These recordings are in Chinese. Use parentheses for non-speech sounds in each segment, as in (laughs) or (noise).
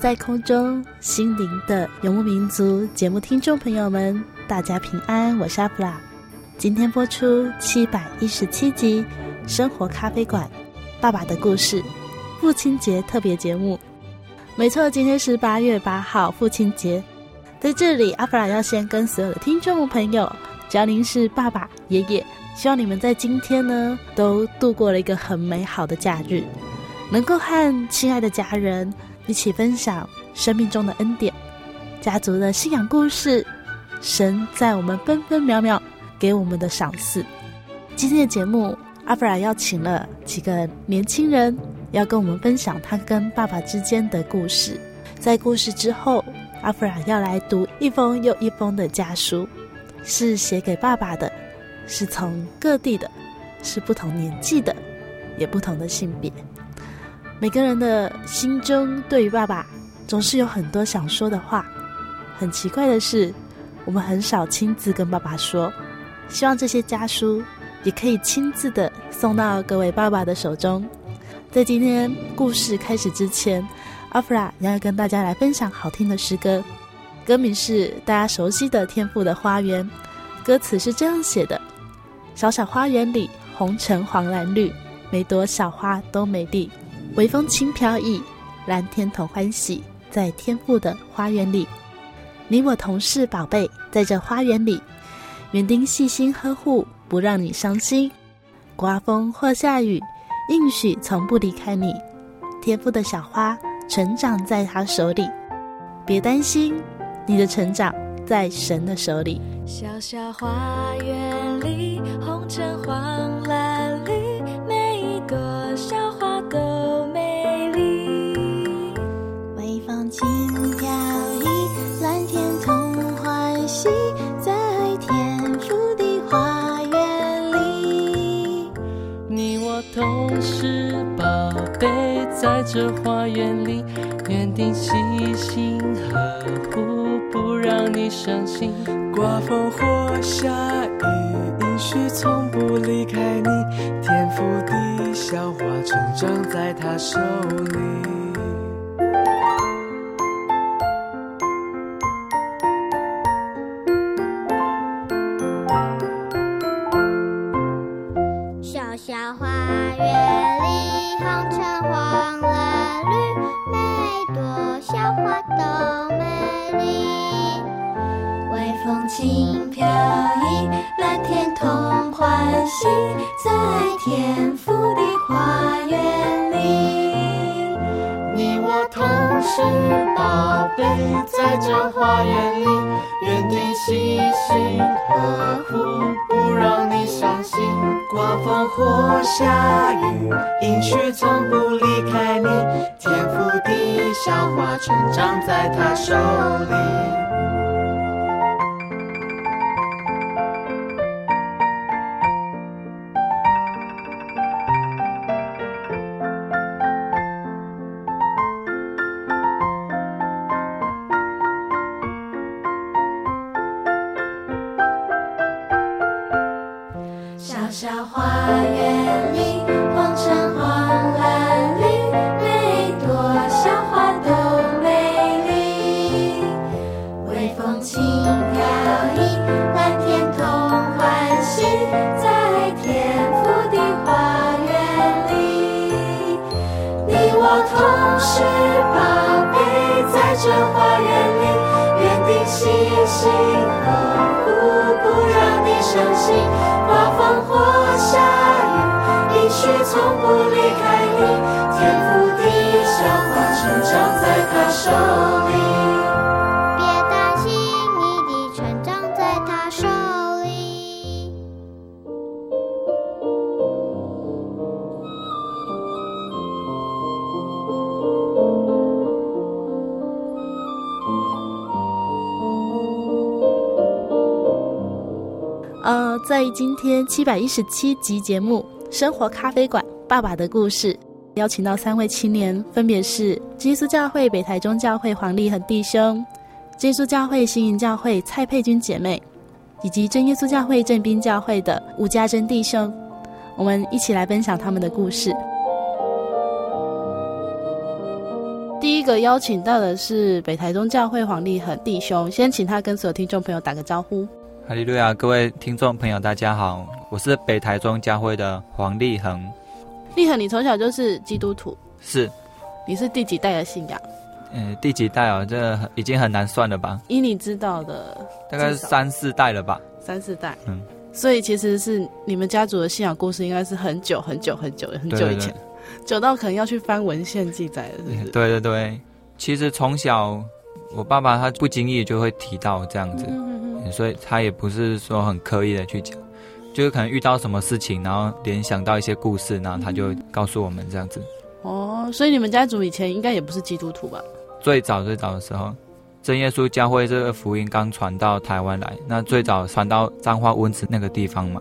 在空中，心灵的游牧民族节目听众朋友们，大家平安，我是阿弗拉。今天播出七百一十七集《生活咖啡馆》，爸爸的故事，父亲节特别节目。没错，今天是八月八号，父亲节。在这里，阿弗拉要先跟所有的听众朋友，只要您是爸爸、爷爷，希望你们在今天呢，都度过了一个很美好的假日，能够和亲爱的家人。一起分享生命中的恩典，家族的信仰故事，神在我们分分秒秒给我们的赏赐。今天的节目，阿弗拉邀请了几个年轻人，要跟我们分享他跟爸爸之间的故事。在故事之后，阿弗拉要来读一封又一封的家书，是写给爸爸的，是从各地的，是不同年纪的，也不同的性别。每个人的心中对于爸爸总是有很多想说的话。很奇怪的是，我们很少亲自跟爸爸说。希望这些家书也可以亲自的送到各位爸爸的手中。在今天故事开始之前，阿弗拉要跟大家来分享好听的诗歌，歌名是大家熟悉的《天赋的花园》。歌词是这样写的：小小花园里，红橙黄蓝绿，每朵小花都美丽。微风轻飘逸，蓝天同欢喜，在天父的花园里，你我同是宝贝，在这花园里，园丁细心呵护，不让你伤心。刮风或下雨，应许从不离开你。天父的小花成长在他手里，别担心，你的成长在神的手里。小小花园里，红橙黄蓝绿，每一朵轻飘逸，蓝天同欢喜，在天父的花园里。你我同是宝贝，在这花园里，园丁细心呵护，不让你伤心。刮风或下雨，应许从不离开你。天父的小花，成长在他手里。这花园里，园丁细心呵护，不让你伤心。刮风或下雨，应许从不离开你。天父的小花成长在他手里。在今天七百一十七集节目《生活咖啡馆》爸爸的故事，邀请到三位青年，分别是基督教会北台中教会黄立恒弟兄、基督教会新营教会蔡佩君姐妹，以及真耶稣教会正滨教会的吴家珍弟兄。我们一起来分享他们的故事。第一个邀请到的是北台中教会黄立恒弟兄，先请他跟所有听众朋友打个招呼。哈利路亚！各位听众朋友，大家好，我是北台中教会的黄立恒。立恒，你从小就是基督徒？是。你是第几代的信仰？嗯，第几代哦？这已经很难算了吧？以你知道的，大概是三四代了吧？三四代。嗯。所以其实是你们家族的信仰故事，应该是很久很久很久很久以前，久到可能要去翻文献记载了，是不是？对对对。其实从小，我爸爸他不经意就会提到这样子。嗯所以他也不是说很刻意的去讲，就是可能遇到什么事情，然后联想到一些故事，然后他就告诉我们这样子。哦，所以你们家族以前应该也不是基督徒吧？最早最早的时候，真耶稣教会这个福音刚传到台湾来，那最早传到彰化温池那个地方嘛，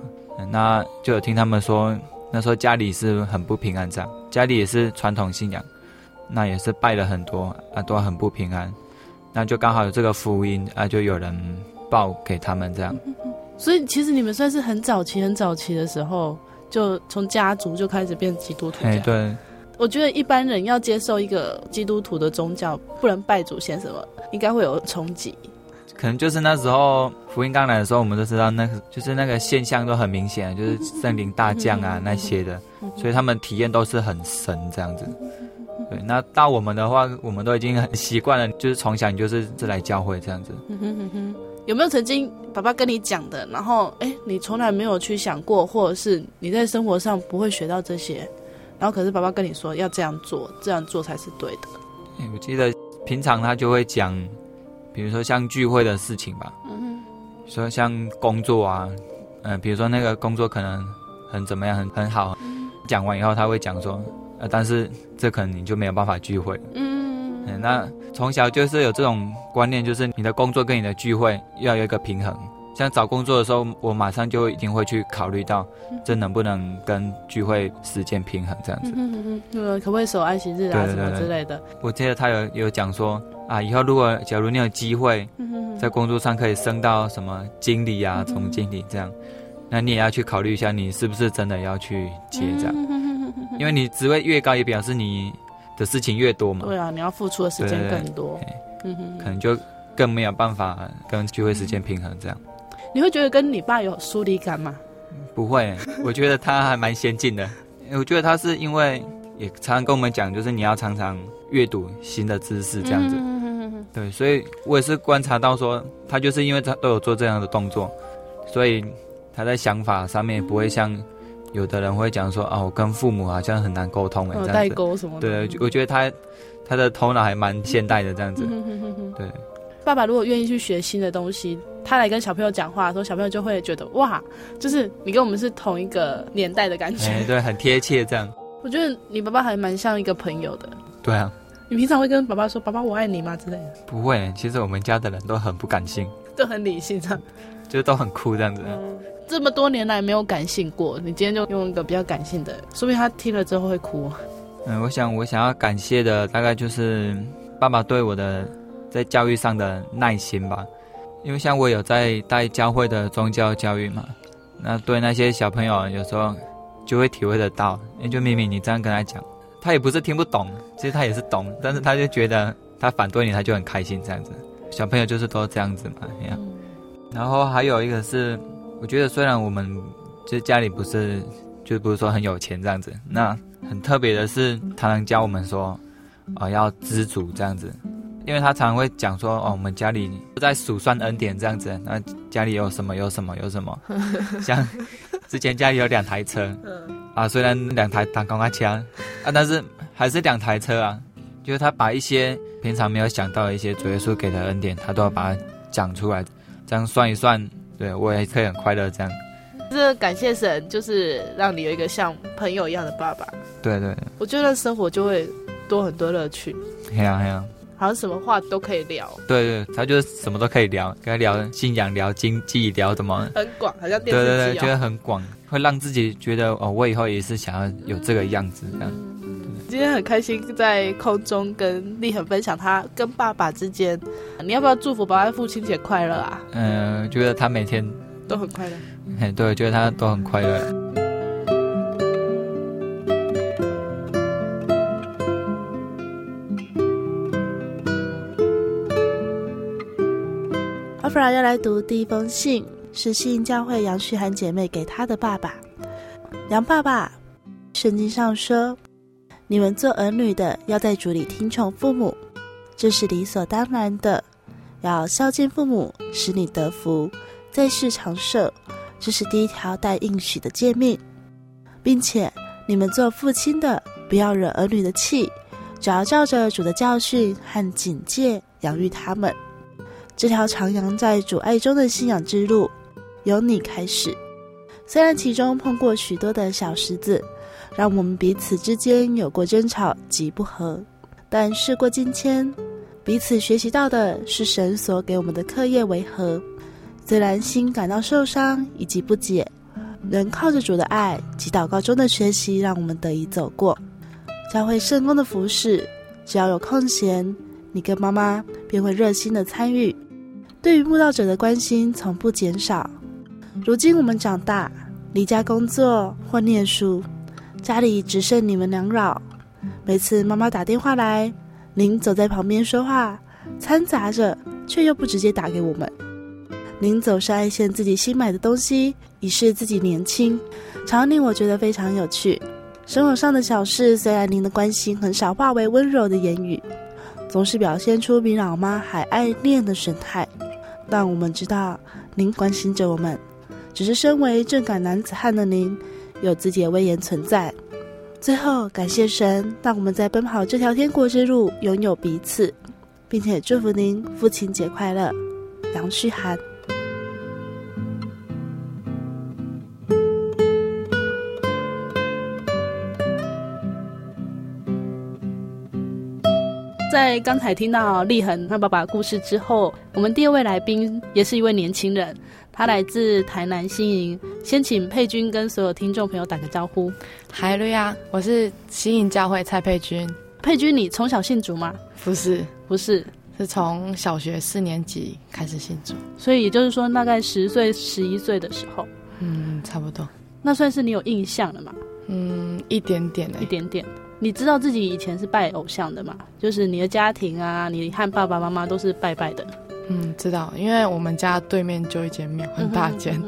那就有听他们说，那时候家里是很不平安这样，家里也是传统信仰，那也是拜了很多啊，都很不平安，那就刚好有这个福音啊，就有人。报给他们这样，所以其实你们算是很早期、很早期的时候，就从家族就开始变基督徒。哎，对。我觉得一般人要接受一个基督徒的宗教，不能拜祖先什么，应该会有冲击。可能就是那时候福音刚来的时候，我们都知道那个就是那个现象都很明显，就是圣灵大降啊那些的，所以他们体验都是很神这样子。对，那到我们的话，我们都已经很习惯了，就是从小你就是是来教会这样子。有没有曾经爸爸跟你讲的，然后哎，你从来没有去想过，或者是你在生活上不会学到这些，然后可是爸爸跟你说要这样做，这样做才是对的。哎，我记得平常他就会讲，比如说像聚会的事情吧，嗯哼，说像工作啊，嗯、呃，比如说那个工作可能很怎么样，很很好，嗯、讲完以后他会讲说，呃，但是这可能你就没有办法聚会，嗯，嗯，那。从小就是有这种观念，就是你的工作跟你的聚会要有一个平衡。像找工作的时候，我马上就一定会去考虑到，这能不能跟聚会时间平衡这样子。嗯嗯嗯，可不可以守安息日啊什么之类的？我记得他有有讲说啊，以后如果假如你有机会，在工作上可以升到什么经理啊、总经理这样，那你也要去考虑一下，你是不是真的要去接这样？因为你职位越高，也表示你。的事情越多嘛，对啊，你要付出的时间更多，嗯哼，可能就更没有办法跟聚会时间平衡这样。你会觉得跟你爸有疏离感吗？不会，我觉得他还蛮先进的。我觉得他是因为也常常跟我们讲，就是你要常常阅读新的知识这样子，对，所以我也是观察到说，他就是因为他都有做这样的动作，所以他在想法上面不会像。有的人会讲说哦，我跟父母好像很难沟通哎，这样子。代沟什么的。对，我觉得他他的头脑还蛮现代的这样子。对。爸爸如果愿意去学新的东西，他来跟小朋友讲话的时候，小朋友就会觉得哇，就是你跟我们是同一个年代的感觉。欸、对，很贴切这样。我觉得你爸爸还蛮像一个朋友的。对啊。你平常会跟爸爸说“爸爸，我爱你”吗？之类的？不会，其实我们家的人都很不感性，都很理性这样，就都很酷这样子。嗯这么多年来没有感性过，你今天就用一个比较感性的，说不定他听了之后会哭。嗯，我想我想要感谢的大概就是爸爸对我的在教育上的耐心吧，因为像我有在带教会的宗教教育嘛，那对那些小朋友，有时候就会体会得到，因为就明明你这样跟他讲，他也不是听不懂，其实他也是懂，但是他就觉得他反对你，他就很开心这样子。小朋友就是都这样子嘛，这样。然后还有一个是，我觉得虽然我们就家里不是，就不是说很有钱这样子，那很特别的是，他能教我们说，哦，要知足这样子。因为他常常会讲说，哦，我们家里在数算恩典这样子，那家里有什么有什么有什么，(laughs) 像之前家里有两台车，啊，虽然两台挡光枪啊，但是还是两台车啊，就是他把一些平常没有想到的一些主耶稣给的恩典，他都要把它讲出来，这样算一算，对我也可以很快乐这样。这感谢神，就是让你有一个像朋友一样的爸爸。对对，我觉得生活就会多很多乐趣。嘿呀嘿呀。好像什么话都可以聊，对对，他就是什么都可以聊，跟他聊信仰、聊经济、聊什么，很广，好像对对对，觉得很广，会让自己觉得哦，我以后也是想要有这个样子这样。嗯、今天很开心在空中跟立恒分享他跟爸爸之间，你要不要祝福爸爸父亲节快乐啊？嗯、呃，觉得他每天都很快乐，嗯，对，觉得他都很快乐。阿弗拉要来读第一封信，是信教会杨旭涵姐妹给她的爸爸。杨爸爸，圣经上说，你们做儿女的要在主里听从父母，这是理所当然的。要孝敬父母，使你得福，在世长寿，这是第一条带应许的诫命，并且你们做父亲的，不要惹儿女的气，只要照着主的教训和警戒养育他们。这条徜徉在主爱中的信仰之路，由你开始。虽然其中碰过许多的小石子，让我们彼此之间有过争吵及不和，但事过境迁，彼此学习到的是神所给我们的课业为何。虽然心感到受伤以及不解，能靠着主的爱及祷告中的学习，让我们得以走过。教会圣工的服侍，只要有空闲，你跟妈妈便会热心的参与。对于慕道者的关心从不减少。如今我们长大，离家工作或念书，家里只剩你们两老。每次妈妈打电话来，您走在旁边说话，掺杂着，却又不直接打给我们。您总是爱现自己新买的东西，以示自己年轻，常令我觉得非常有趣。生活上的小事，虽然您的关心很少化为温柔的言语，总是表现出比老妈还爱恋的神态。但我们知道，您关心着我们，只是身为正感男子汉的您，有自己的威严存在。最后，感谢神，让我们在奔跑这条天国之路拥有彼此，并且祝福您父亲节快乐，杨旭涵。在刚才听到立恒他爸爸故事之后，我们第二位来宾也是一位年轻人，他来自台南新营。先请佩君跟所有听众朋友打个招呼。嗨，瑞亚，我是新营教会蔡佩君。佩君，你从小信主吗？不是，不是，是从小学四年级开始信主。所以也就是说，大概十岁、十一岁的时候，嗯，差不多。那算是你有印象了吗？嗯，一点点的，一点点。你知道自己以前是拜偶像的嘛？就是你的家庭啊，你和爸爸妈妈都是拜拜的。嗯，知道，因为我们家对面就一间庙，很大间，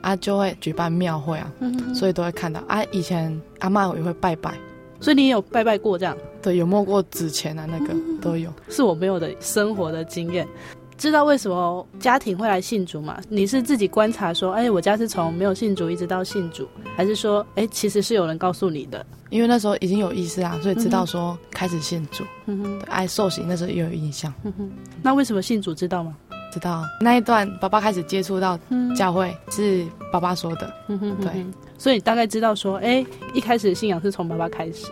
啊，就会举办庙会啊，嗯、所以都会看到啊。以前阿妈也会拜拜，所以你也有拜拜过这样？对，有摸过纸钱啊，那个、嗯、都有。是我没有的生活的经验。知道为什么家庭会来信主吗？你是自己观察说，哎，我家是从没有信主一直到信主，还是说，哎，其实是有人告诉你的？因为那时候已经有意识啊，所以知道说开始信主，嗯哼，爱受洗那时候也有印象。嗯哼，那为什么信主知道吗？知道那一段爸爸开始接触到教会是爸爸说的，嗯哼，对，所以大概知道说，哎，一开始信仰是从爸爸开始。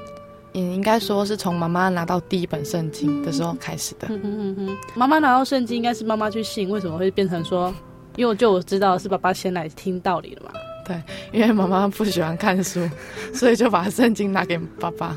也应该说是从妈妈拿到第一本圣经的时候开始的。嗯嗯嗯，妈妈拿到圣经应该是妈妈去信，为什么会变成说？因为就我知道是爸爸先来听道理了嘛。对，因为妈妈不喜欢看书，所以就把圣经拿给爸爸。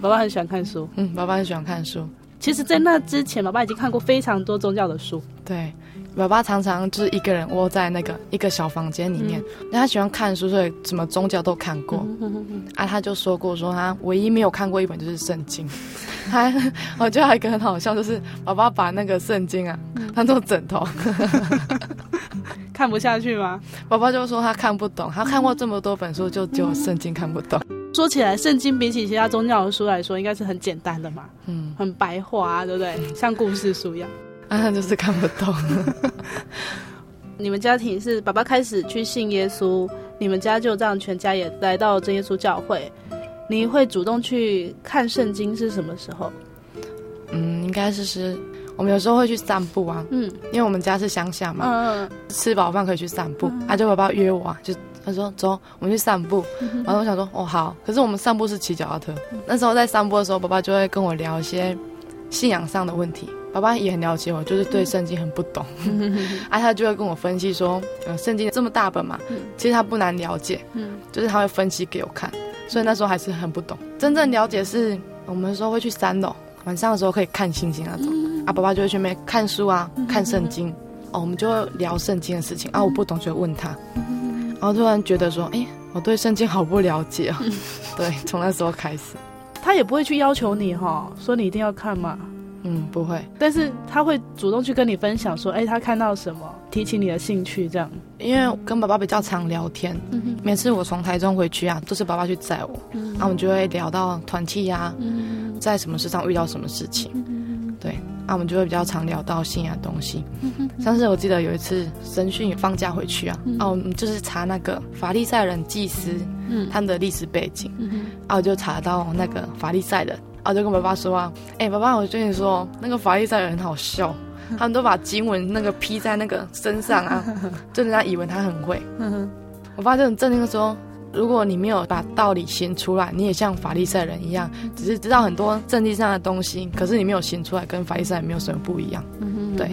爸爸很喜欢看书。嗯，爸爸很喜欢看书。其实，在那之前，爸爸已经看过非常多宗教的书。对，爸爸常常就是一个人窝在那个一个小房间里面，那、嗯、他喜欢看书，所以什么宗教都看过。嗯、啊，他就说过，说他唯一没有看过一本就是圣经。(laughs) 他，我觉得还有一个很好笑，就是爸爸把那个圣经啊当做枕头，看不下去吗？爸爸就说他看不懂，他看过这么多本书，就只有圣经看不懂。说起来，圣经比起其他宗教的书来说，应该是很简单的嘛，嗯，很白话、啊，对不对？像故事书一样，啊，就是看不懂。(laughs) 你们家庭是爸爸开始去信耶稣，你们家就这样全家也来到真耶稣教会。你会主动去看圣经是什么时候？嗯，应该是是，我们有时候会去散步啊，嗯，因为我们家是乡下嘛，嗯，吃饱饭可以去散步，嗯、啊，就爸爸约我啊，就。他说：“走，我们去散步。嗯”然后我想说：“哦，好。”可是我们散步是骑脚踏车。那时候在散步的时候，爸爸就会跟我聊一些信仰上的问题。爸爸也很了解我，就是对圣经很不懂。嗯、(laughs) 啊，他就会跟我分析说：“呃，圣经这么大本嘛，其实他不难了解。嗯，就是他会分析给我看。所以那时候还是很不懂。真正了解是，我们说会去三楼，晚上的时候可以看星星那种。啊，爸爸就会去那边看书啊，看圣经。哦，我们就会聊圣经的事情。啊，我不懂就问他。然后突然觉得说，哎，我对圣经好不了解啊。(laughs) 对，从那时候开始，他也不会去要求你哈，说你一定要看嘛。嗯，不会。但是他会主动去跟你分享说，哎，他看到什么，提起你的兴趣这样。因为跟爸爸比较常聊天，嗯、每次我从台中回去啊，都是爸爸去载我，然、嗯、后我们就会聊到团契呀，嗯、在什么事上遇到什么事情，嗯、对。那、啊、我们就会比较常聊到信仰的东西。上次我记得有一次神训放假回去啊，哦、嗯。啊，我们就是查那个法利赛人祭司，嗯，他们的历史背景，嗯，啊，我就查到那个法利赛人，啊，我就跟爸爸说啊，哎、欸，爸爸，我跟你说，那个法利赛人很好笑，(laughs) 他们都把经文那个披在那个身上啊，(laughs) 就人家以为他很会。我爸就很震惊的说。如果你没有把道理行出来，你也像法利赛人一样，只是知道很多政治上的东西，可是你没有行出来，跟法利赛人没有什么不一样。对。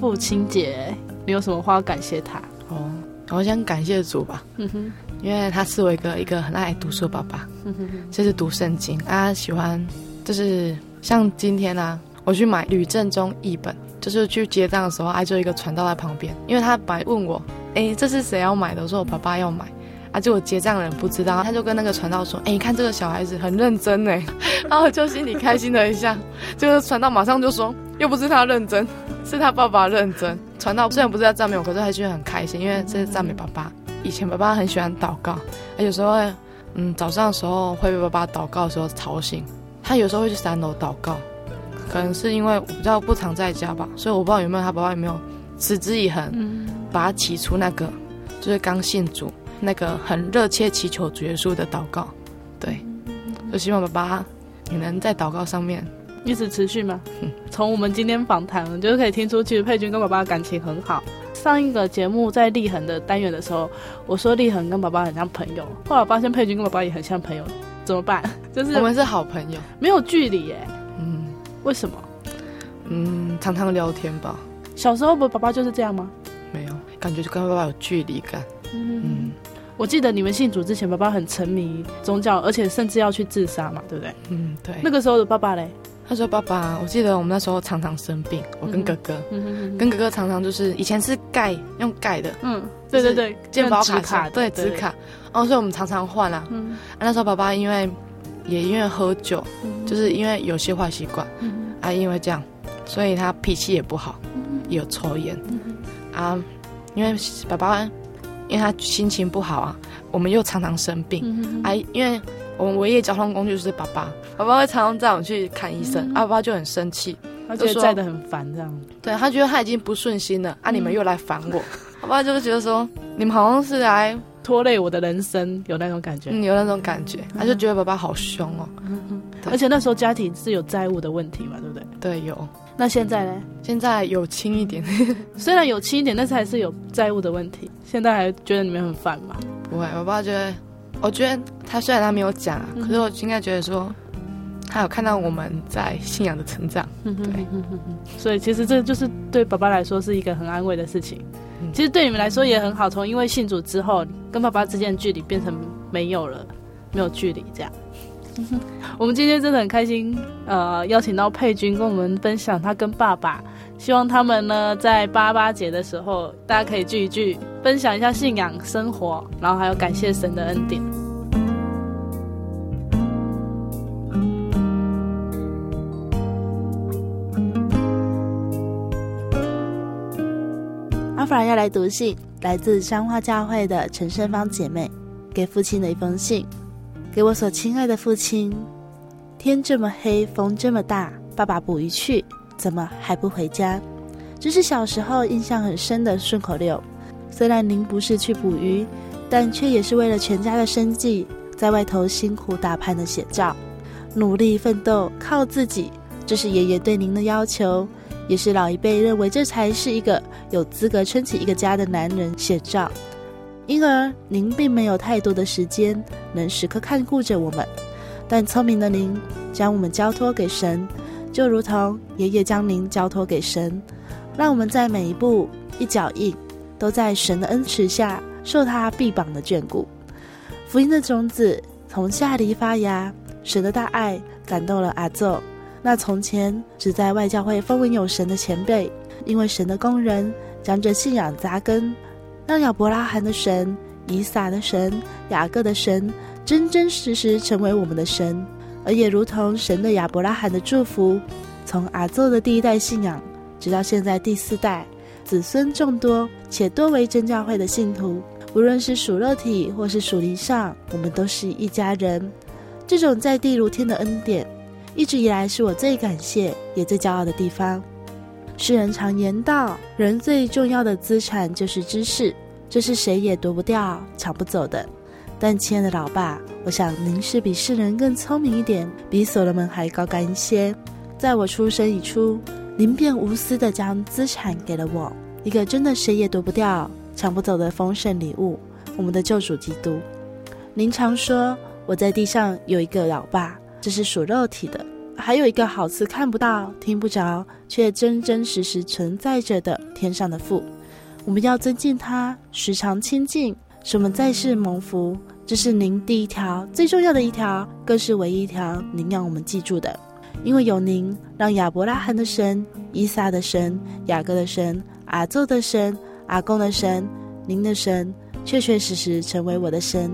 父亲节，你有什么话要感谢他？哦，我想感谢主吧。嗯哼，因为他是我一个一个很爱读书的爸爸。就是读圣经，啊，喜欢，就是像今天啊，我去买吕正中译本，就是去结账的时候，哎，就一个传道在旁边，因为他本来问我，哎，这是谁要买的？我说我爸爸要买。啊！就我结账的人不知道，他就跟那个传道说：“哎、欸，你看这个小孩子很认真哎。(laughs) ”然后就心里开心了一下。就是传道马上就说：“又不是他认真，是他爸爸认真。”传道虽然不是在赞美我，可是还是很开心，因为这是赞美爸爸。以前爸爸很喜欢祷告，他有时候嗯早上的时候会被爸爸祷告的时候吵醒。他有时候会去三楼祷告，可能是因为我比较不常在家吧，所以我不知道有没有他爸爸有没有持之以恒，把他起初那个就是刚信主。那个很热切祈求主耶稣的祷告，对，就希望爸爸你能在祷告上面一直持续吗？嗯，(laughs) 从我们今天访谈，我就可以听出，其实佩君跟爸爸的感情很好。上一个节目在立恒的单元的时候，我说立恒跟爸爸很像朋友，后来我发现佩君跟爸爸也很像朋友，怎么办？(laughs) 就是我们是好朋友，没有距离耶。嗯，为什么？嗯，常常聊天吧。小时候不，爸爸就是这样吗？没有，感觉就跟爸爸有距离感。嗯。嗯我记得你们信主之前，爸爸很沉迷宗教，而且甚至要去自杀嘛，对不对？嗯，对。那个时候的爸爸嘞，他说：“爸爸，我记得我们那时候常常生病，我跟哥哥，嗯、哼哼。跟哥哥常常就是以前是盖用盖的，嗯，对对对，健保卡，卡对纸卡，然后所以我们常常换啊。嗯、啊，那时候爸爸因为也因为喝酒，嗯、就是因为有些坏习惯，嗯、啊，因为这样，所以他脾气也不好，嗯、也有抽烟，嗯、啊，因为爸爸。因为他心情不好啊，我们又常常生病，哎、嗯啊，因为我们唯一的交通工具就是爸爸，爸爸会常常载我们去看医生，嗯、啊，爸爸就很生气，他觉得载得很烦这样，对，他觉得他已经不顺心了，(laughs) 啊，你们又来烦我，爸爸就是觉得说你们好像是来拖累我的人生，有那种感觉，嗯、有那种感觉，他就觉得爸爸好凶哦，嗯、而且那时候家庭是有债务的问题嘛，对不对？对，有。那现在呢？现在有轻一点，(laughs) 虽然有轻一点，但是还是有债务的问题。现在还觉得你们很烦吗？不会，我爸觉得，我觉得他虽然他没有讲，嗯、可是我应该觉得说，他有看到我们在信仰的成长。嗯哼，对，所以其实这就是对爸爸来说是一个很安慰的事情。嗯、其实对你们来说也很好，从因为信主之后，跟爸爸之间的距离变成没有了，没有距离这样。我们今天真的很开心，呃，邀请到佩君跟我们分享他跟爸爸，希望他们呢在八八节的时候，大家可以聚一聚，分享一下信仰生活，然后还有感谢神的恩典。阿弗拉要来读信，来自彰化教会的陈胜芳姐妹给父亲的一封信。给我所亲爱的父亲，天这么黑，风这么大，爸爸捕鱼去，怎么还不回家？这是小时候印象很深的顺口溜。虽然您不是去捕鱼，但却也是为了全家的生计，在外头辛苦打拼的写照。努力奋斗，靠自己，这是爷爷对您的要求，也是老一辈认为这才是一个有资格撑起一个家的男人写照。因而，您并没有太多的时间能时刻看顾着我们，但聪明的您将我们交托给神，就如同爷爷将您交托给神，让我们在每一步一脚印都在神的恩赐下受他臂膀的眷顾。福音的种子从下犁发芽，神的大爱感动了阿祖，那从前只在外教会风闻有神的前辈，因为神的工人将这信仰扎根。让亚伯拉罕的神、以撒的神、雅各的神，真真实实成为我们的神，而也如同神对亚伯拉罕的祝福，从阿祖的第一代信仰，直到现在第四代，子孙众多，且多为真教会的信徒。无论是属肉体或是属灵上，我们都是一家人。这种在地如天的恩典，一直以来是我最感谢也最骄傲的地方。世人常言道，人最重要的资产就是知识，这是谁也夺不掉、抢不走的。但亲爱的老爸，我想您是比世人更聪明一点，比所罗门还高干一些。在我出生以初，您便无私地将资产给了我，一个真的谁也夺不掉、抢不走的丰盛礼物——我们的救主基督。您常说我在地上有一个老爸，这是属肉体的。还有一个好似看不到、听不着，却真真实实存在着的天上的父，我们要尊敬他，时常亲近，使我们在世蒙福。这是您第一条最重要的一条，更是唯一一条您让我们记住的。因为有您，让亚伯拉罕的神、以撒的神、雅各的神、阿祖的神、阿公的神、您的神，确确实实成为我的神。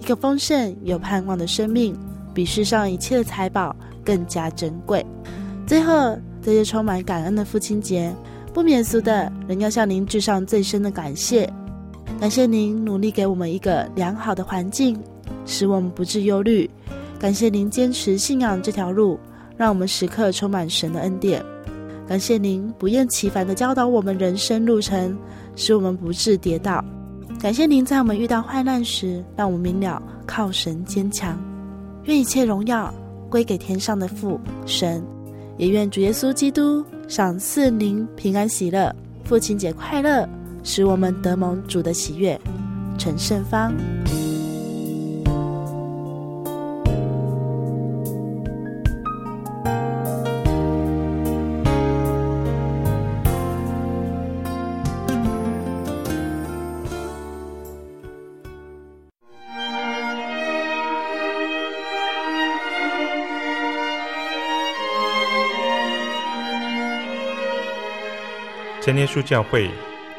一个丰盛有盼望的生命，比世上一切的财宝。更加珍贵。最后，在这充满感恩的父亲节，不免俗的仍要向您致上最深的感谢。感谢您努力给我们一个良好的环境，使我们不致忧虑。感谢您坚持信仰这条路，让我们时刻充满神的恩典。感谢您不厌其烦的教导我们人生路程，使我们不致跌倒。感谢您在我们遇到患难时，让我们明了靠神坚强。愿一切荣耀。归给天上的父神，也愿主耶稣基督赏赐您平安喜乐，父亲节快乐，使我们得蒙主的喜悦。陈胜芳。真耶稣教会，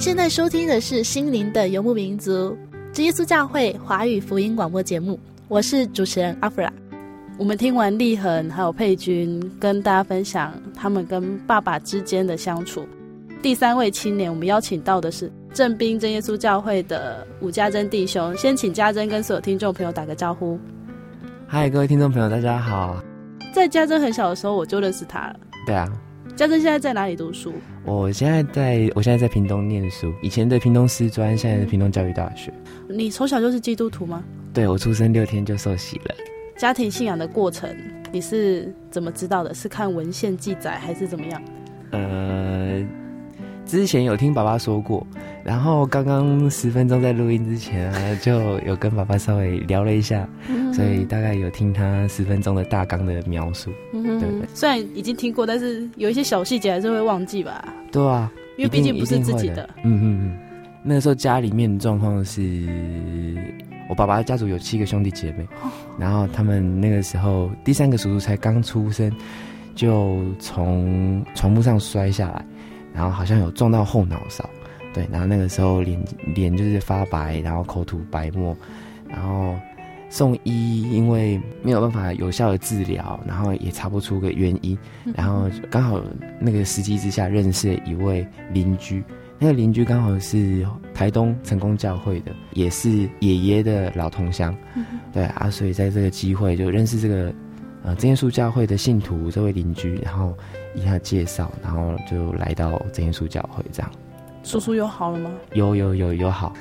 现在收听的是心灵的游牧民族，真耶稣教会华语福音广播节目。我是主持人阿弗拉。我们听完立恒还有佩君跟大家分享他们跟爸爸之间的相处。第三位青年，我们邀请到的是正兵真耶稣教会的伍家珍弟兄。先请家珍跟所有听众朋友打个招呼。嗨，各位听众朋友，大家好。在家珍很小的时候，我就认识他了。对啊。家珍现在在哪里读书？我现在在，我现在在屏东念书。以前的屏东师专，现在的屏东教育大学。你从小就是基督徒吗？对，我出生六天就受洗了。家庭信仰的过程，你是怎么知道的？是看文献记载，还是怎么样？呃，之前有听爸爸说过。然后刚刚十分钟在录音之前啊，就有跟爸爸稍微聊了一下，嗯、所以大概有听他十分钟的大纲的描述，嗯、对不对？虽然已经听过，但是有一些小细节还是会忘记吧？对啊，因为毕竟不是自己的。嗯嗯嗯，那个时候家里面的状况是，我爸爸家族有七个兄弟姐妹，哦、然后他们那个时候第三个叔叔才刚出生，就从床铺上摔下来，然后好像有撞到后脑勺。对，然后那个时候脸脸就是发白，然后口吐白沫，然后送医，因为没有办法有效的治疗，然后也查不出个原因，然后刚好那个时机之下认识了一位邻居，那个邻居刚好是台东成功教会的，也是爷爷的老同乡，对啊，所以在这个机会就认识这个呃真耶稣教会的信徒这位邻居，然后以他介绍，然后就来到真耶稣教会这样。叔叔有好了吗？有有有有好。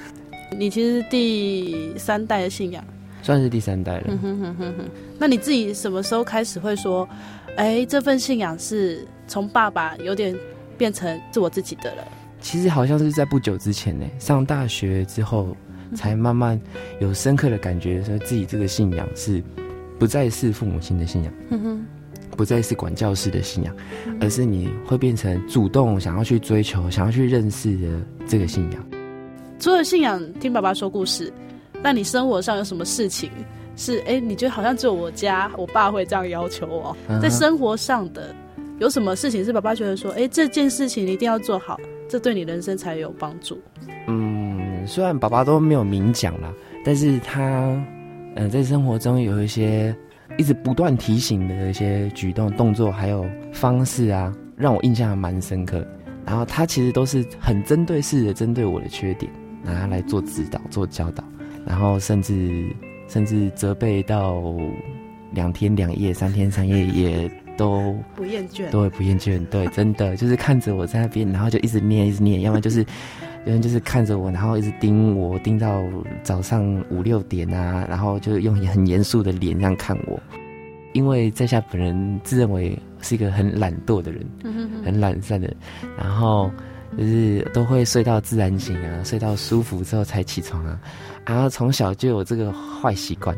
你其实是第三代的信仰，算是第三代了。嗯哼哼哼哼。那你自己什么时候开始会说，哎，这份信仰是从爸爸有点变成是我自己的了？其实好像是在不久之前呢，上大学之后才慢慢有深刻的感觉，说自己这个信仰是不再是父母亲的信仰。嗯哼。不再是管教式的信仰，而是你会变成主动想要去追求、想要去认识的这个信仰。除了信仰，听爸爸说故事，那你生活上有什么事情是哎，你觉得好像只有我家我爸会这样要求我？在生活上的有什么事情是爸爸觉得说，哎，这件事情你一定要做好，这对你人生才有帮助？嗯，虽然爸爸都没有明讲啦，但是他嗯、呃，在生活中有一些。一直不断提醒的一些举动、动作，还有方式啊，让我印象还蛮深刻。然后他其实都是很针对式的针对我的缺点，拿它来做指导、做教导。然后甚至甚至责备到两天两夜、三天三夜也都不厌倦，都会不厌倦。对，真的就是看着我在那边，然后就一直念，一直念，要么就是。有人就是看着我，然后一直盯我，盯到早上五六点啊，然后就用很严肃的脸这样看我。因为在下本人自认为是一个很懒惰的人，很懒散的人，然后就是都会睡到自然醒啊，睡到舒服之后才起床啊。然后从小就有这个坏习惯，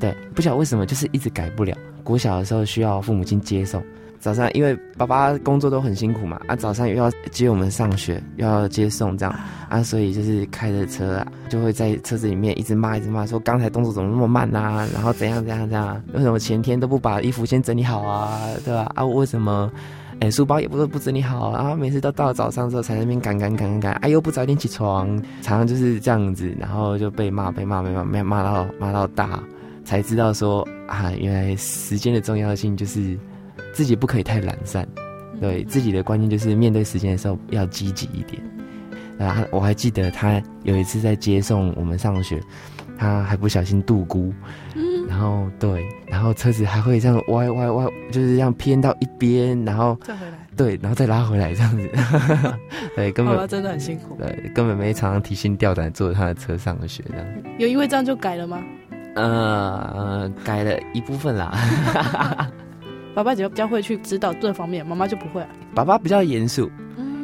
对，不晓得为什么就是一直改不了。国小的时候需要父母亲接送。早上，因为爸爸工作都很辛苦嘛，啊，早上又要接我们上学，又要接送这样，啊，所以就是开着车啊，就会在车子里面一直骂，一直骂，说刚才动作怎么那么慢啊，然后怎样怎样怎样，为什么前天都不把衣服先整理好啊，对吧？啊，为什么，哎，书包也不是不整理好啊，每次都到了早上之后才在那边赶赶赶赶赶，哎，又不早点起床，常常就是这样子，然后就被骂被骂被骂被骂到骂到大，才知道说啊，原来时间的重要性就是。自己不可以太懒散，对自己的观念就是面对时间的时候要积极一点。啊，我还记得他有一次在接送我们上学，他还不小心度孤，然后对，然后车子还会这样歪歪歪，就是这样偏到一边，然后再回来，对，然后再拉回来这样子，(laughs) 对，根本真的很辛苦，对，根本没常常提心吊胆坐他的车上学这样。有因为这样就改了吗？呃，改了一部分啦。(laughs) 爸爸只要比较会去指导这方面，妈妈就不会。爸爸比较严肃，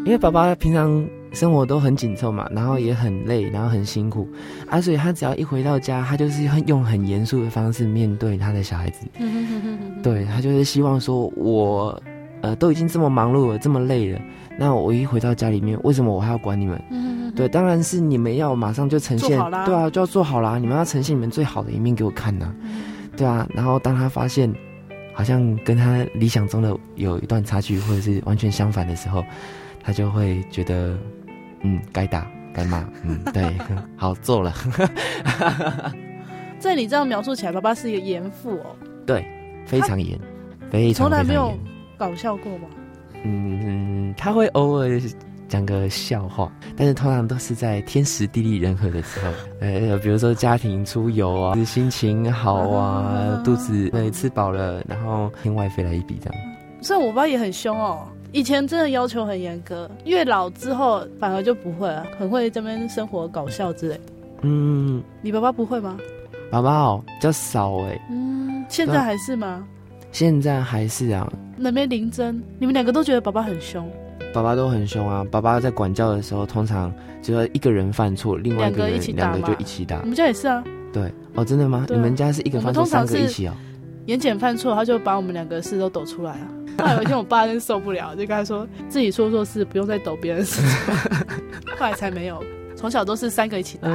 因为爸爸平常生活都很紧凑嘛，然后也很累，然后很辛苦啊，所以他只要一回到家，他就是用很严肃的方式面对他的小孩子。对，他就是希望说，我呃都已经这么忙碌了，这么累了，那我一回到家里面，为什么我还要管你们？对，当然是你们要马上就呈现，对啊，就要做好啦，你们要呈现你们最好的一面给我看呐，对啊，然后当他发现。好像跟他理想中的有一段差距，或者是完全相反的时候，他就会觉得，嗯，该打该骂，嗯，(laughs) 对，好做了。在你这样描述起来，爸爸是一个严父哦。对，非常严，非常。从来没有搞笑过吗？嗯，他会偶尔。讲个笑话，但是通常都是在天时地利人和的时候，(laughs) 呃，比如说家庭出游啊，心情好啊，肚子对吃饱了，然后天外飞来一笔这样。所以我爸也很凶哦，以前真的要求很严格，越老之后反而就不会了，很会这边生活搞笑之类的。嗯，你爸爸不会吗？爸爸哦，比较少哎。嗯，现在还是吗？现在还是啊。那边林真，你们两个都觉得爸爸很凶。爸爸都很凶啊！爸爸在管教的时候，通常只要一个人犯错，另外一个人两个就一起打。我们家也是啊。对哦，真的吗？你们家是一个犯错三个一起哦。严检犯错，他就把我们两个事都抖出来啊。后来有一天，我爸真受不了，就跟他说自己说错事，不用再抖别人的事。(laughs) 后来才没有，从小都是三个一起打，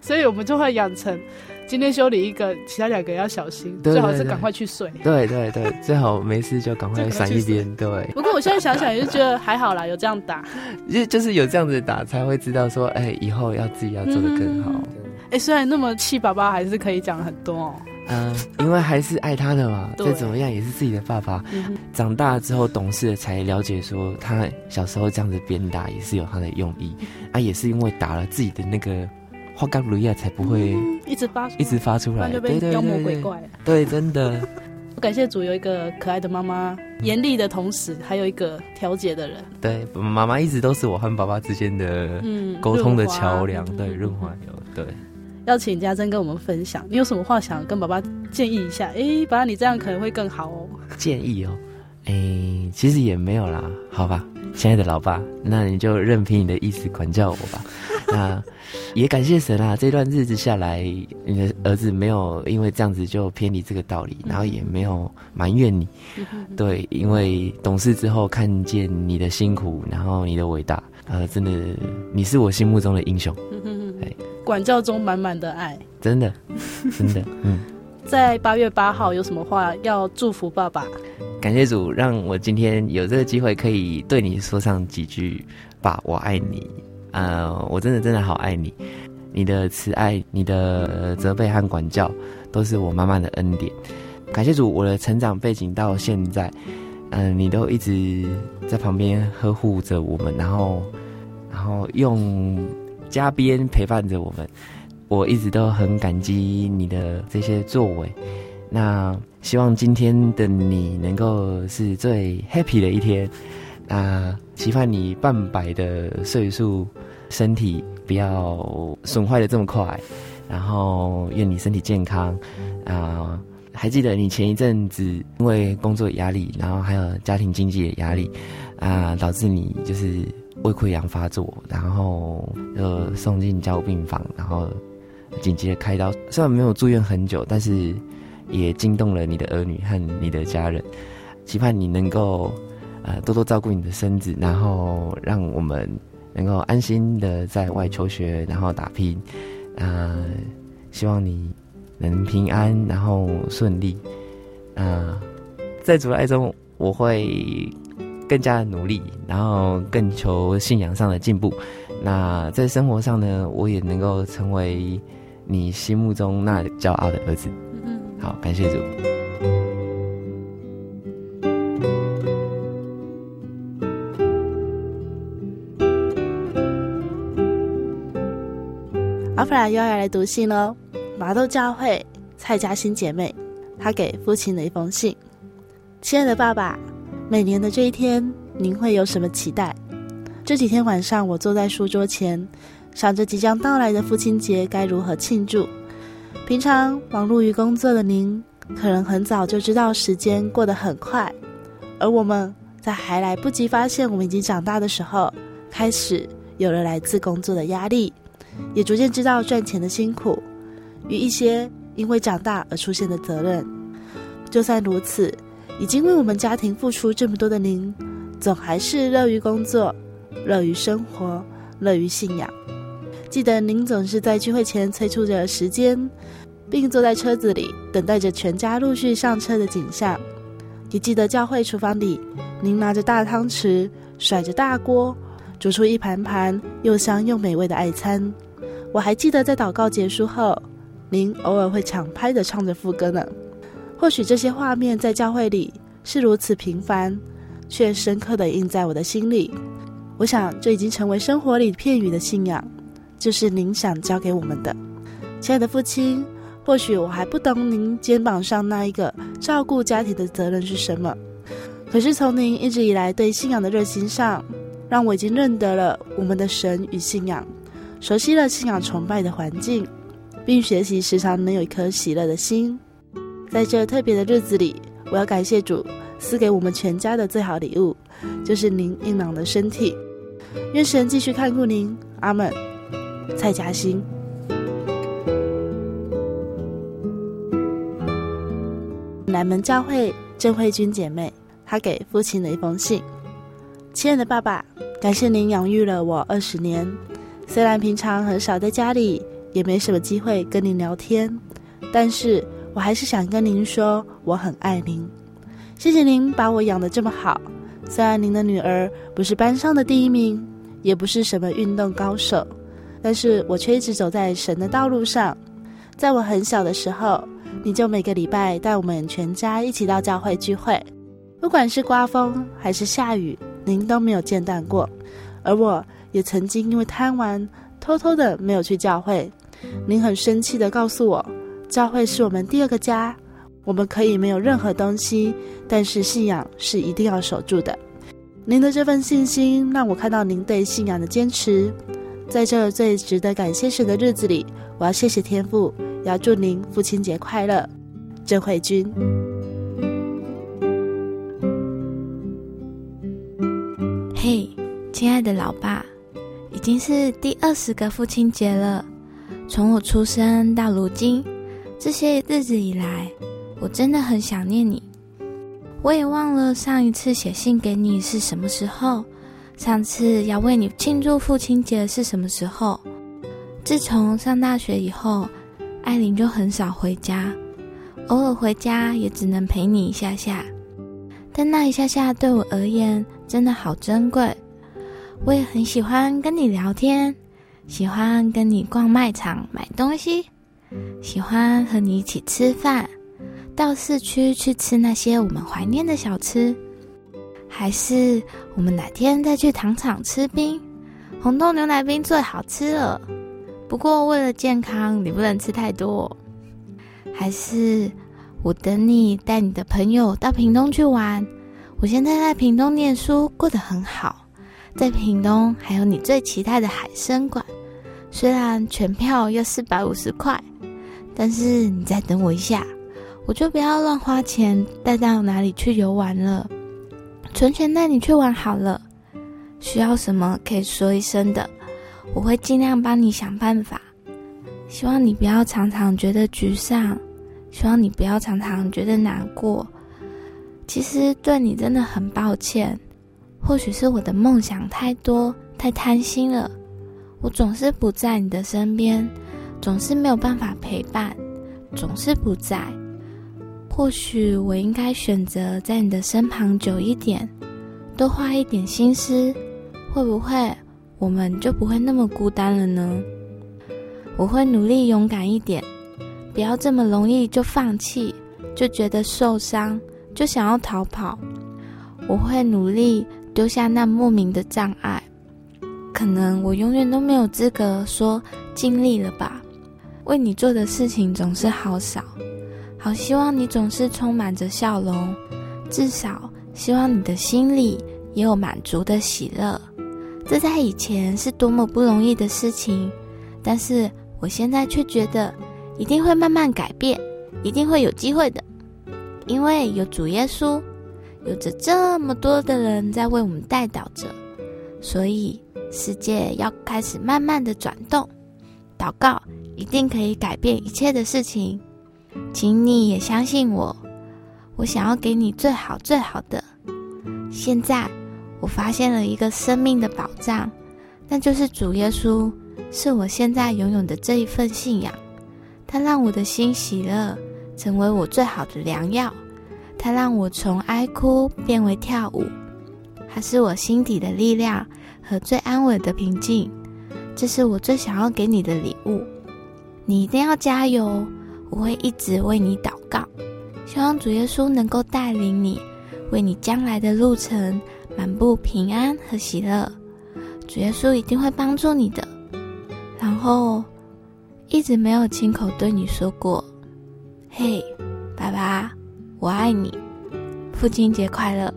所以我们就会养成。今天修理一个，其他两个要小心，最好是赶快去睡。对对对，最好没事就赶快闪一边。对。不过我现在想想，也是觉得还好啦，有这样打，(laughs) 就就是有这样子打，才会知道说，哎、欸，以后要自己要做的更好。哎、虽然那么气爸爸，还是可以讲很多哦。嗯，因为还是爱他的嘛，再怎么样也是自己的爸爸。嗯、长大之后懂事了，才了解说，他小时候这样子鞭打也是有他的用意，啊，也是因为打了自己的那个。花甘如亚才不会、嗯、一直发一直发出来，就被妖魔鬼怪。对，对，对，对，真的。(laughs) 我感谢主有一个可爱的妈妈，严厉的同时还有一个调解的人。对，妈妈一直都是我和爸爸之间的沟通的桥梁。对，润滑油。对，要请家珍跟我们分享，你有什么话想跟爸爸建议一下？哎、欸，爸爸，你这样可能会更好哦。建议哦，哎、欸，其实也没有啦，好吧，亲爱的老爸，那你就任凭你的意思管教我吧。那 (laughs) 也感谢神啊！这段日子下来，你的儿子没有因为这样子就偏离这个道理，然后也没有埋怨你。对，因为懂事之后看见你的辛苦，然后你的伟大，呃，真的你是我心目中的英雄。对，管教中满满的爱，真的，真的，(laughs) 嗯。在八月八号有什么话要祝福爸爸？感谢主，让我今天有这个机会可以对你说上几句：“爸，我爱你。”呃，我真的真的好爱你，你的慈爱、你的责备和管教，都是我妈妈的恩典。感谢主，我的成长背景到现在，嗯、你都一直在旁边呵护着我们，然后，然后用加鞭陪伴着我们。我一直都很感激你的这些作为。那希望今天的你能够是最 happy 的一天。啊，期盼你半百的岁数，身体不要损坏的这么快。然后愿你身体健康。啊，还记得你前一阵子因为工作压力，然后还有家庭经济的压力，啊，导致你就是胃溃疡发作，然后就送进加护病房，然后紧急的开刀。虽然没有住院很久，但是也惊动了你的儿女和你的家人。期盼你能够呃多多照顾你的身子，然后让我们能够安心的在外求学，然后打拼。啊，希望你能平安，然后顺利。啊，在主的爱中，我会更加的努力，然后更求信仰上的进步。那在生活上呢，我也能够成为你心目中那骄傲的儿子。嗯，好，感谢主。又要来读信喽。麻豆教会蔡嘉欣姐妹，她给父亲的一封信。亲爱的爸爸，每年的这一天，您会有什么期待？这几天晚上，我坐在书桌前，想着即将到来的父亲节该如何庆祝。平常忙碌于工作的您，可能很早就知道时间过得很快，而我们在还来不及发现我们已经长大的时候，开始有了来自工作的压力。也逐渐知道赚钱的辛苦，与一些因为长大而出现的责任。就算如此，已经为我们家庭付出这么多的您，总还是乐于工作，乐于生活，乐于信仰。记得您总是在聚会前催促着时间，并坐在车子里等待着全家陆续上车的景象。也记得教会厨房里，您拿着大汤匙，甩着大锅，煮出一盘盘又香又美味的爱餐。我还记得在祷告结束后，您偶尔会抢拍的唱着副歌呢。或许这些画面在教会里是如此平凡，却深刻的印在我的心里。我想这已经成为生活里片语的信仰，就是您想教给我们的。亲爱的父亲，或许我还不懂您肩膀上那一个照顾家庭的责任是什么，可是从您一直以来对信仰的热心上，让我已经认得了我们的神与信仰。熟悉了信仰崇拜的环境，并学习时常能有一颗喜乐的心。在这特别的日子里，我要感谢主赐给我们全家的最好礼物，就是您硬朗的身体。愿神继续看顾您，阿门。蔡嘉欣，南门教会郑慧君姐妹，她给父亲的一封信：亲爱的爸爸，感谢您养育了我二十年。虽然平常很少在家里，也没什么机会跟您聊天，但是我还是想跟您说，我很爱您。谢谢您把我养得这么好。虽然您的女儿不是班上的第一名，也不是什么运动高手，但是我却一直走在神的道路上。在我很小的时候，你就每个礼拜带我们全家一起到教会聚会，不管是刮风还是下雨，您都没有间断过，而我。也曾经因为贪玩，偷偷的没有去教会。您很生气的告诉我，教会是我们第二个家，我们可以没有任何东西，但是信仰是一定要守住的。您的这份信心让我看到您对信仰的坚持。在这最值得感谢神的日子里，我要谢谢天父，也要祝您父亲节快乐，郑慧君。嘿，亲爱的老爸。已经是第二十个父亲节了。从我出生到如今，这些日子以来，我真的很想念你。我也忘了上一次写信给你是什么时候，上次要为你庆祝父亲节是什么时候。自从上大学以后，艾琳就很少回家，偶尔回家也只能陪你一下下。但那一下下对我而言，真的好珍贵。我也很喜欢跟你聊天，喜欢跟你逛卖场买东西，喜欢和你一起吃饭，到市区去吃那些我们怀念的小吃，还是我们哪天再去糖厂吃冰，红豆牛奶冰最好吃了。不过为了健康，你不能吃太多。还是我等你带你的朋友到屏东去玩。我现在在屏东念书，过得很好。在屏东还有你最期待的海生馆，虽然全票要四百五十块，但是你再等我一下，我就不要乱花钱带到哪里去游玩了，存钱带你去玩好了。需要什么可以说一声的，我会尽量帮你想办法。希望你不要常常觉得沮丧，希望你不要常常觉得难过。其实对你真的很抱歉，或许是我的梦想太多，太贪心了。我总是不在你的身边，总是没有办法陪伴，总是不在。或许我应该选择在你的身旁久一点，多花一点心思，会不会我们就不会那么孤单了呢？我会努力勇敢一点，不要这么容易就放弃，就觉得受伤，就想要逃跑。我会努力丢下那莫名的障碍。可能我永远都没有资格说尽力了吧。为你做的事情总是好少，好希望你总是充满着笑容，至少希望你的心里也有满足的喜乐。这在以前是多么不容易的事情，但是。我现在却觉得一定会慢慢改变，一定会有机会的，因为有主耶稣，有着这么多的人在为我们代祷着，所以世界要开始慢慢的转动。祷告一定可以改变一切的事情，请你也相信我，我想要给你最好最好的。现在我发现了一个生命的宝藏，那就是主耶稣。是我现在拥有的这一份信仰，它让我的心喜乐，成为我最好的良药。它让我从哀哭变为跳舞，它是我心底的力量和最安稳的平静。这是我最想要给你的礼物。你一定要加油，我会一直为你祷告，希望主耶稣能够带领你，为你将来的路程满布平安和喜乐。主耶稣一定会帮助你的。然后，一直没有亲口对你说过：“嘿，爸爸，我爱你，父亲节快乐！”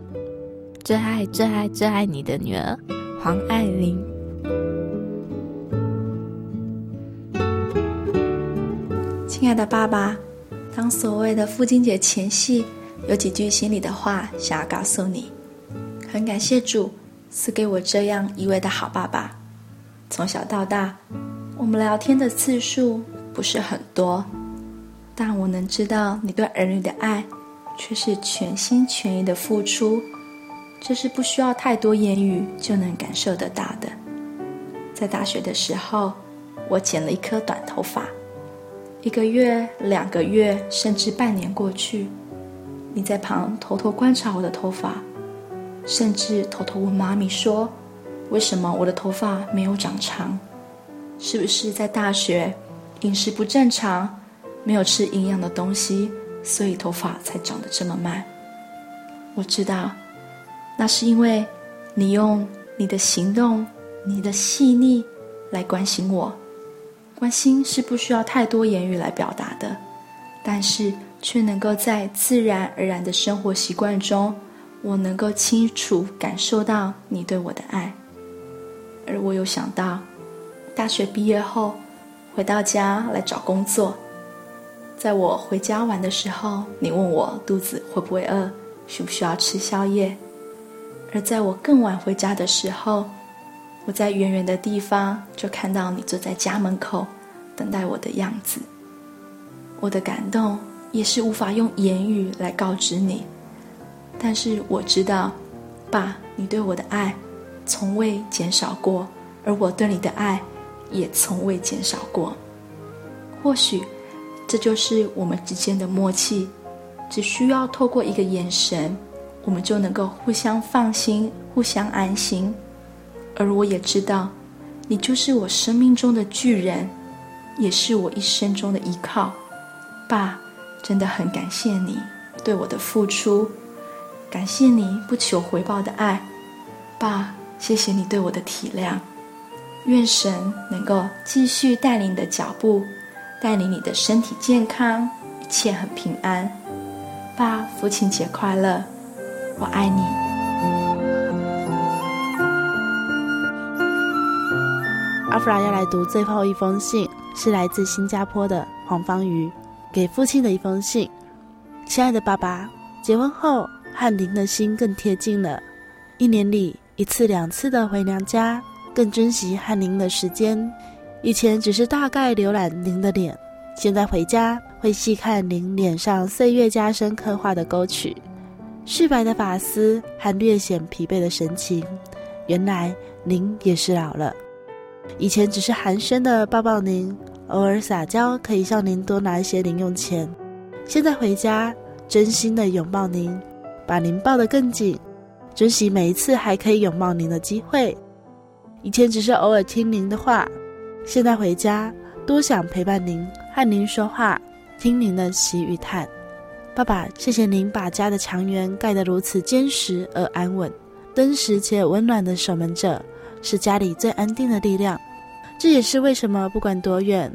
最爱、最爱、最爱你的女儿黄爱玲。亲爱的爸爸，当所谓的父亲节前夕，有几句心里的话想要告诉你。很感谢主赐给我这样一位的好爸爸。从小到大，我们聊天的次数不是很多，但我能知道你对儿女的爱，却是全心全意的付出，这是不需要太多言语就能感受得到的。在大学的时候，我剪了一颗短头发，一个月、两个月，甚至半年过去，你在旁偷偷观察我的头发，甚至偷偷问妈咪说。为什么我的头发没有长长？是不是在大学饮食不正常，没有吃营养的东西，所以头发才长得这么慢？我知道，那是因为你用你的行动、你的细腻来关心我。关心是不需要太多言语来表达的，但是却能够在自然而然的生活习惯中，我能够清楚感受到你对我的爱。而我有想到，大学毕业后回到家来找工作，在我回家玩的时候，你问我肚子会不会饿，需不需要吃宵夜；而在我更晚回家的时候，我在远远的地方就看到你坐在家门口等待我的样子。我的感动也是无法用言语来告知你，但是我知道，爸，你对我的爱。从未减少过，而我对你的爱也从未减少过。或许这就是我们之间的默契，只需要透过一个眼神，我们就能够互相放心、互相安心。而我也知道，你就是我生命中的巨人，也是我一生中的依靠。爸，真的很感谢你对我的付出，感谢你不求回报的爱，爸。谢谢你对我的体谅，愿神能够继续带领你的脚步，带领你的身体健康，一切很平安。爸，父亲节快乐！我爱你。阿弗拉要来读最后一封信，是来自新加坡的黄芳瑜给父亲的一封信。亲爱的爸爸，结婚后和您的心更贴近了，一年里一次两次的回娘家。更珍惜和您的时间，以前只是大概浏览您的脸，现在回家会细看您脸上岁月加深刻画的沟渠，絮白的发丝和略显疲惫的神情。原来您也是老了。以前只是寒暄的抱抱您，偶尔撒娇可以向您多拿一些零用钱，现在回家真心的拥抱您，把您抱得更紧，珍惜每一次还可以拥抱您的机会。以前只是偶尔听您的话，现在回家多想陪伴您，和您说话，听您的喜与叹。爸爸，谢谢您把家的墙垣盖得如此坚实而安稳，敦实且温暖的守门者，是家里最安定的力量。这也是为什么不管多远，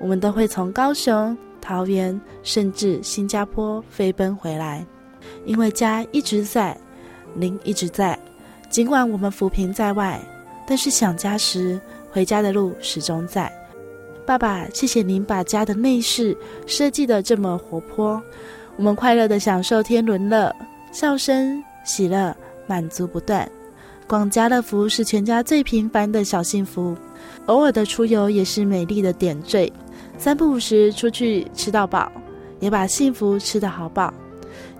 我们都会从高雄、桃园，甚至新加坡飞奔回来，因为家一直在，您一直在，尽管我们浮萍在外。但是想家时，回家的路始终在。爸爸，谢谢您把家的内饰设计得这么活泼，我们快乐地享受天伦乐，笑声、喜乐、满足不断。逛家乐福是全家最平凡的小幸福，偶尔的出游也是美丽的点缀。三不五时出去吃到饱，也把幸福吃得好饱。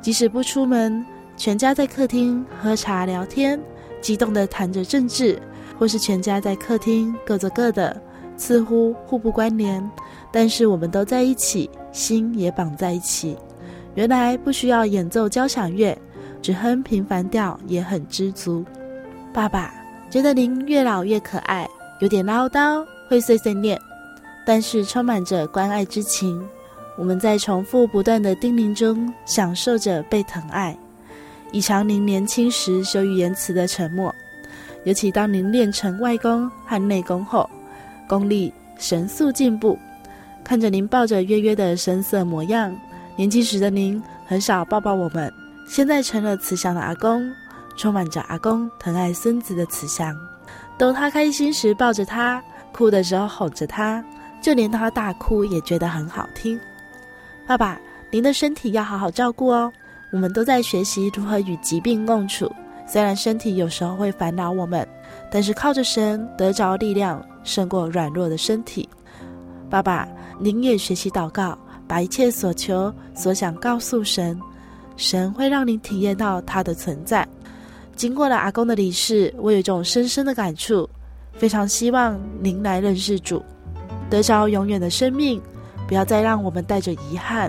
即使不出门，全家在客厅喝茶聊天，激动地谈着政治。或是全家在客厅各做各的，似乎互不关联，但是我们都在一起，心也绑在一起。原来不需要演奏交响乐，只哼平凡调也很知足。爸爸觉得您越老越可爱，有点唠叨，会碎碎念，但是充满着关爱之情。我们在重复不断的叮咛中，享受着被疼爱，以偿您年轻时羞于言辞的沉默。尤其当您练成外功和内功后，功力神速进步。看着您抱着约约的神色模样，年轻时的您很少抱抱我们，现在成了慈祥的阿公，充满着阿公疼爱孙子的慈祥。逗他开心时抱着他，哭的时候哄着他，就连他大哭也觉得很好听。爸爸，您的身体要好好照顾哦。我们都在学习如何与疾病共处。虽然身体有时候会烦恼我们，但是靠着神得着力量，胜过软弱的身体。爸爸，您也学习祷告，把一切所求所想告诉神，神会让您体验到他的存在。经过了阿公的离世，我有一种深深的感触，非常希望您来认识主，得着永远的生命，不要再让我们带着遗憾。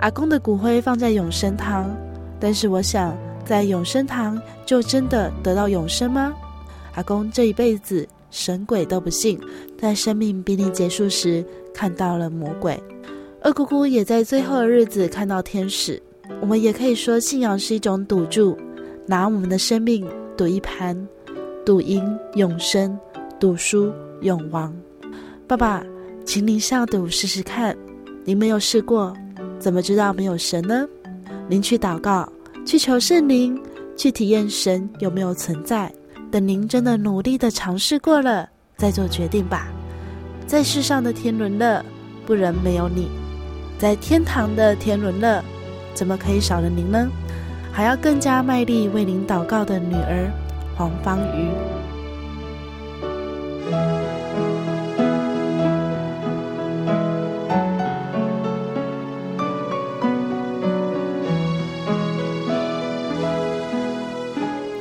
阿公的骨灰放在永生堂，但是我想。在永生堂就真的得到永生吗？阿公这一辈子神鬼都不信，在生命濒临结束时看到了魔鬼。二姑姑也在最后的日子看到天使。我们也可以说，信仰是一种赌注，拿我们的生命赌一盘，赌赢永生，赌输永亡。爸爸，请您下赌试试看。您没有试过，怎么知道没有神呢？您去祷告。去求圣灵，去体验神有没有存在。等您真的努力的尝试过了，再做决定吧。在世上的天伦乐，不能没有你；在天堂的天伦乐，怎么可以少了您呢？还要更加卖力为您祷告的女儿黄芳瑜。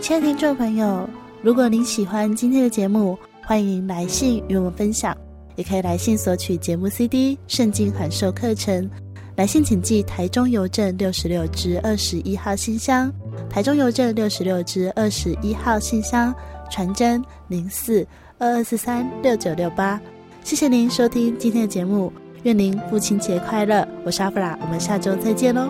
亲爱的听众朋友，如果您喜欢今天的节目，欢迎来信与我们分享，也可以来信索取节目 CD、圣经函授课程。来信请寄台中邮政六十六支二十一号信箱，台中邮政六十六支二十一号信箱，传真零四二二四三六九六八。谢谢您收听今天的节目，愿您父亲节快乐！我是阿弗拉，我们下周再见喽。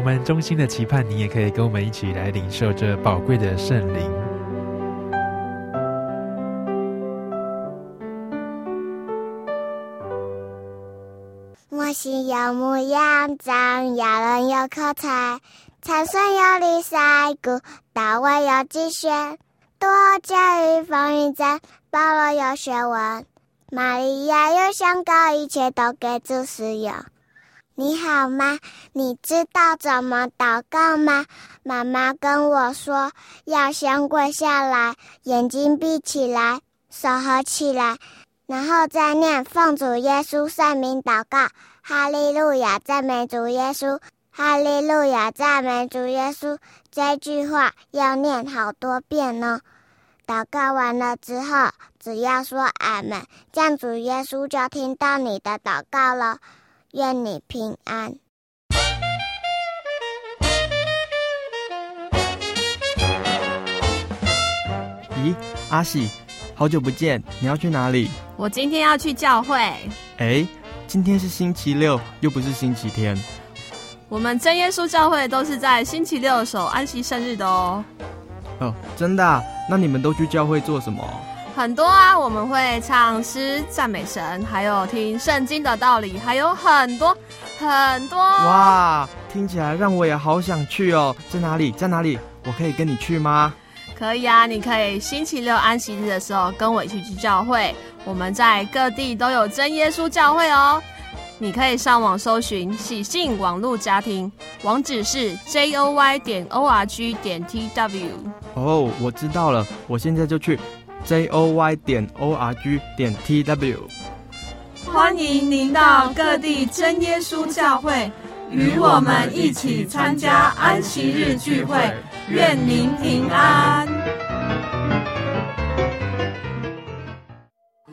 我们衷心的期盼你也可以跟我们一起来领受这宝贵的圣灵。心有模样，长要人有口才，参孙有礼赛鼓，大卫有击弦，多加与风云战，保罗有学问，玛利亚有香膏，一切都给主使用。你好吗？你知道怎么祷告吗？妈妈跟我说，要先跪下来，眼睛闭起来，手合起来，然后再念奉主耶稣圣名祷告。哈利路亚，赞美主耶稣！哈利路亚，赞美主耶稣！这句话要念好多遍呢。祷告完了之后，只要说俺们，这样主耶稣就听到你的祷告了。愿你平安。咦，阿喜，好久不见，你要去哪里？我今天要去教会。哎。今天是星期六，又不是星期天。我们真耶稣教会都是在星期六守安息生日的哦。哦，真的啊？那你们都去教会做什么？很多啊，我们会唱诗赞美神，还有听圣经的道理，还有很多很多。哇，听起来让我也好想去哦。在哪里？在哪里？我可以跟你去吗？可以啊，你可以星期六安息日的时候跟我一起去教会。我们在各地都有真耶稣教会哦，你可以上网搜寻喜信网络家庭，网址是 joy 点 org 点 tw。哦，我知道了，我现在就去 J O Y 点 O R G 点 TW 欢迎您到各地真耶稣教会，与我们一起参加安息日聚会，愿您平安。我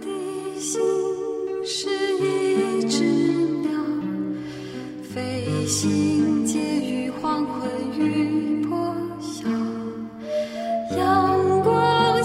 的心是一只鸟，飞行。